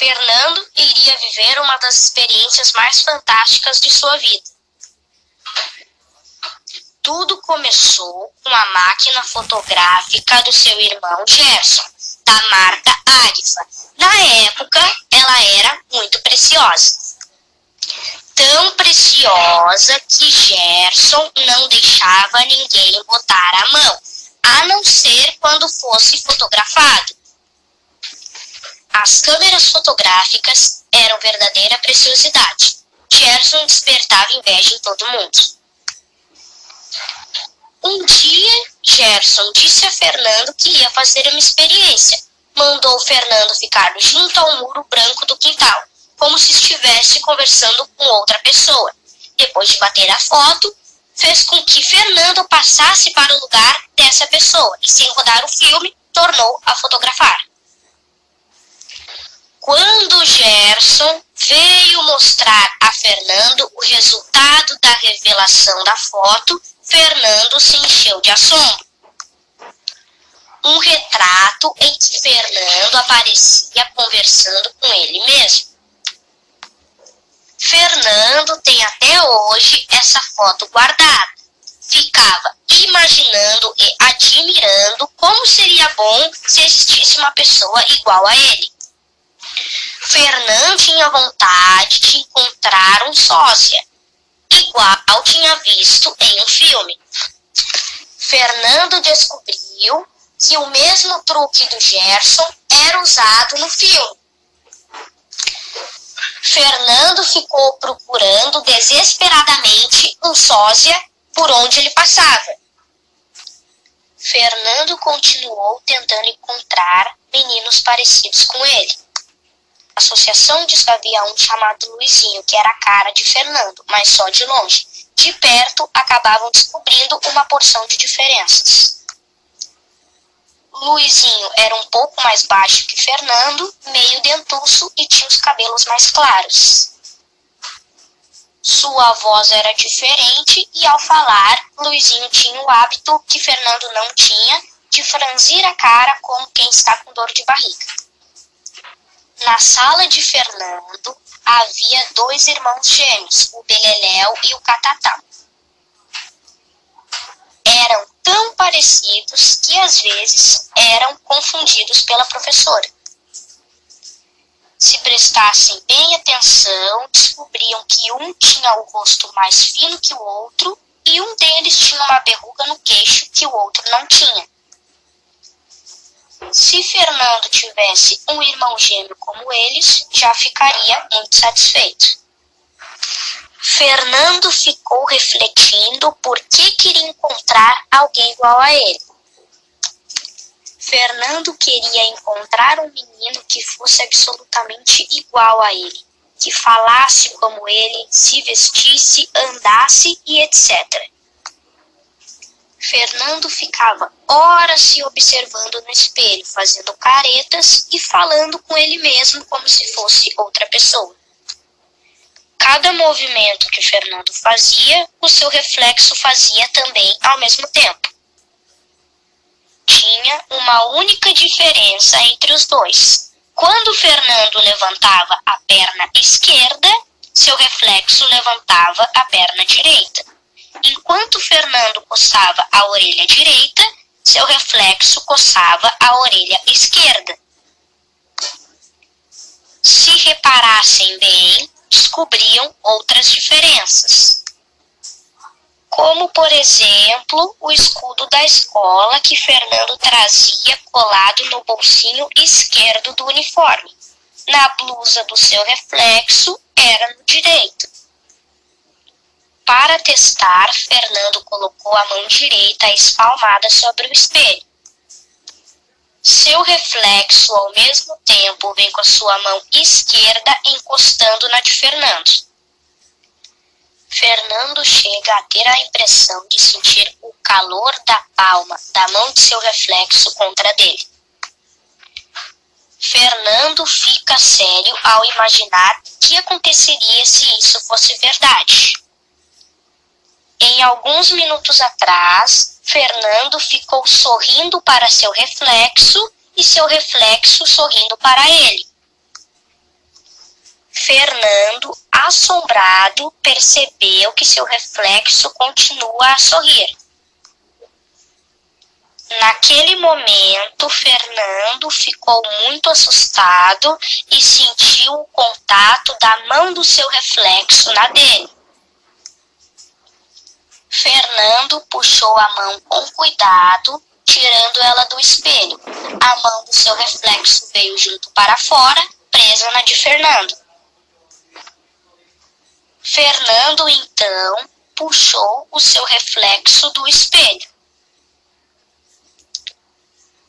Fernando iria viver uma das experiências mais fantásticas de sua vida. Tudo começou com a máquina fotográfica do seu irmão Gerson, da marca Agfa. Na época, ela era muito preciosa. Tão preciosa que Gerson não deixava ninguém botar a mão, a não ser quando fosse fotografado. As câmeras fotográficas eram verdadeira preciosidade. Gerson despertava inveja em todo mundo. Um dia, Gerson disse a Fernando que ia fazer uma experiência. Mandou Fernando ficar junto ao muro branco do quintal, como se estivesse conversando com outra pessoa. Depois de bater a foto, fez com que Fernando passasse para o lugar dessa pessoa e, sem rodar o filme, tornou a fotografar. Quando Gerson veio mostrar a Fernando o resultado da revelação da foto, Fernando se encheu de assombro. Um retrato em que Fernando aparecia conversando com ele mesmo. Fernando tem até hoje essa foto guardada. Ficava imaginando e admirando como seria bom se existisse uma pessoa igual a ele. Fernando tinha vontade de encontrar um sósia, igual tinha visto em um filme. Fernando descobriu que o mesmo truque do Gerson era usado no filme. Fernando ficou procurando desesperadamente um sósia por onde ele passava. Fernando continuou tentando encontrar meninos parecidos com ele associação disse que havia um chamado Luizinho, que era a cara de Fernando, mas só de longe. De perto, acabavam descobrindo uma porção de diferenças. Luizinho era um pouco mais baixo que Fernando, meio dentuço e tinha os cabelos mais claros. Sua voz era diferente e, ao falar, Luizinho tinha o hábito que Fernando não tinha de franzir a cara como quem está com dor de barriga. Na sala de Fernando havia dois irmãos gêmeos, o Beleléu e o Catatá. Eram tão parecidos que às vezes eram confundidos pela professora. Se prestassem bem atenção, descobriam que um tinha o rosto mais fino que o outro e um deles tinha uma verruga no queixo que o outro não tinha. Se Fernando tivesse um irmão gêmeo como eles, já ficaria muito satisfeito. Fernando ficou refletindo por que queria encontrar alguém igual a ele. Fernando queria encontrar um menino que fosse absolutamente igual a ele, que falasse como ele, se vestisse, andasse e etc. Fernando ficava horas se observando no espelho, fazendo caretas e falando com ele mesmo como se fosse outra pessoa. Cada movimento que Fernando fazia, o seu reflexo fazia também ao mesmo tempo. Tinha uma única diferença entre os dois. Quando Fernando levantava a perna esquerda, seu reflexo levantava a perna direita. Enquanto Fernando coçava a orelha direita, seu reflexo coçava a orelha esquerda. Se reparassem bem, descobriam outras diferenças. Como, por exemplo, o escudo da escola que Fernando trazia colado no bolsinho esquerdo do uniforme. Na blusa do seu reflexo era no direito. Para testar, Fernando colocou a mão direita espalmada sobre o espelho. Seu reflexo, ao mesmo tempo, vem com a sua mão esquerda encostando na de Fernando. Fernando chega a ter a impressão de sentir o calor da palma da mão de seu reflexo contra dele. Fernando fica sério ao imaginar o que aconteceria se isso fosse verdade. Em alguns minutos atrás, Fernando ficou sorrindo para seu reflexo e seu reflexo sorrindo para ele. Fernando, assombrado, percebeu que seu reflexo continua a sorrir. Naquele momento, Fernando ficou muito assustado e sentiu o contato da mão do seu reflexo na dele. Fernando puxou a mão com cuidado, tirando ela do espelho. A mão do seu reflexo veio junto para fora, presa na de Fernando. Fernando então puxou o seu reflexo do espelho.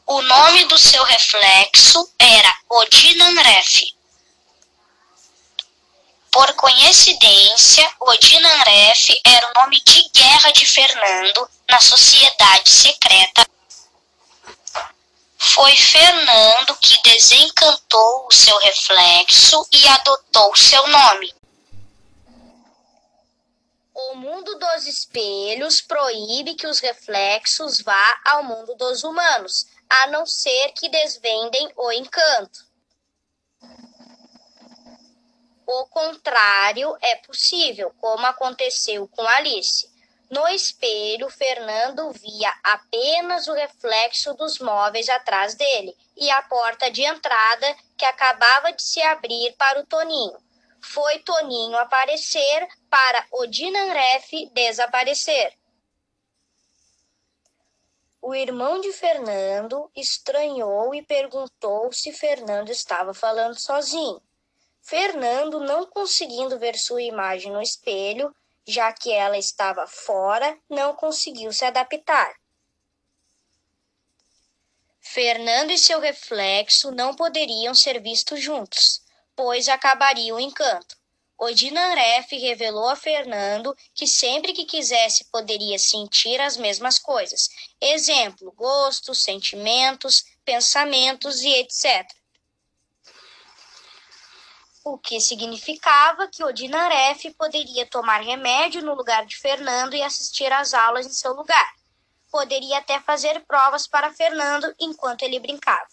O nome do seu reflexo era Odinanref. Por coincidência, Odinanref era o nome de guerra de Fernando na sociedade secreta. Foi Fernando que desencantou o seu reflexo e adotou seu nome. O mundo dos espelhos proíbe que os reflexos vá ao mundo dos humanos, a não ser que desvendem o encanto. O contrário é possível, como aconteceu com Alice. No espelho, Fernando via apenas o reflexo dos móveis atrás dele e a porta de entrada que acabava de se abrir para o Toninho. Foi Toninho aparecer para o Dinanref desaparecer. O irmão de Fernando estranhou e perguntou se Fernando estava falando sozinho. Fernando, não conseguindo ver sua imagem no espelho, já que ela estava fora, não conseguiu se adaptar. Fernando e seu reflexo não poderiam ser vistos juntos, pois acabaria o encanto. Odinaref revelou a Fernando que sempre que quisesse poderia sentir as mesmas coisas. Exemplo, gostos, sentimentos, pensamentos e etc. O que significava que Odinaref poderia tomar remédio no lugar de Fernando e assistir às aulas em seu lugar. Poderia até fazer provas para Fernando enquanto ele brincava.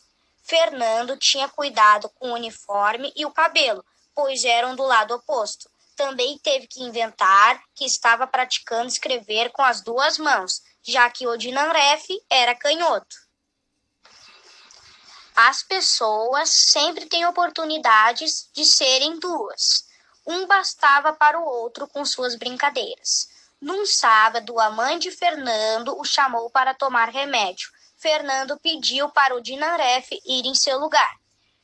Fernando tinha cuidado com o uniforme e o cabelo, pois eram do lado oposto. Também teve que inventar que estava praticando escrever com as duas mãos, já que Odinanref era canhoto. As pessoas sempre têm oportunidades de serem duas. Um bastava para o outro com suas brincadeiras. Num sábado, a mãe de Fernando o chamou para tomar remédio. Fernando pediu para o Dinaref ir em seu lugar.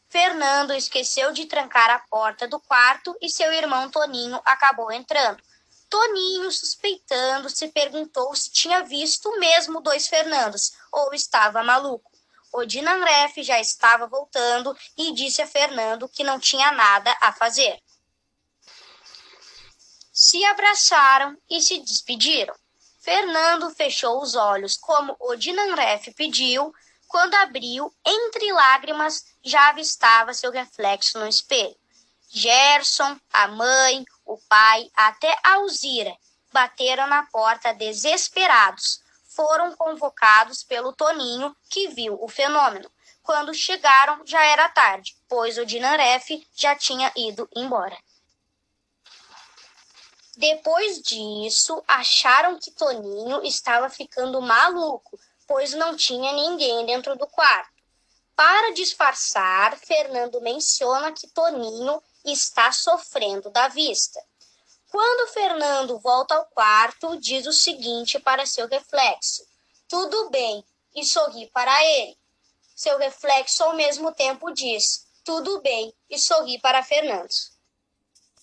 Fernando esqueceu de trancar a porta do quarto e seu irmão Toninho acabou entrando. Toninho, suspeitando, se perguntou se tinha visto mesmo dois Fernandos ou estava maluco. O Dinanref já estava voltando e disse a Fernando que não tinha nada a fazer. Se abraçaram e se despediram. Fernando fechou os olhos como o Dinanref pediu, quando abriu, entre lágrimas, já avistava seu reflexo no espelho. Gerson, a mãe, o pai, até Alzira bateram na porta desesperados. Foram convocados pelo Toninho, que viu o fenômeno. Quando chegaram, já era tarde, pois o Dinaref já tinha ido embora. Depois disso, acharam que Toninho estava ficando maluco, pois não tinha ninguém dentro do quarto. Para disfarçar, Fernando menciona que Toninho está sofrendo da vista. Quando Fernando volta ao quarto, diz o seguinte para seu reflexo: Tudo bem, e sorri para ele. Seu reflexo ao mesmo tempo diz: Tudo bem, e sorri para Fernando.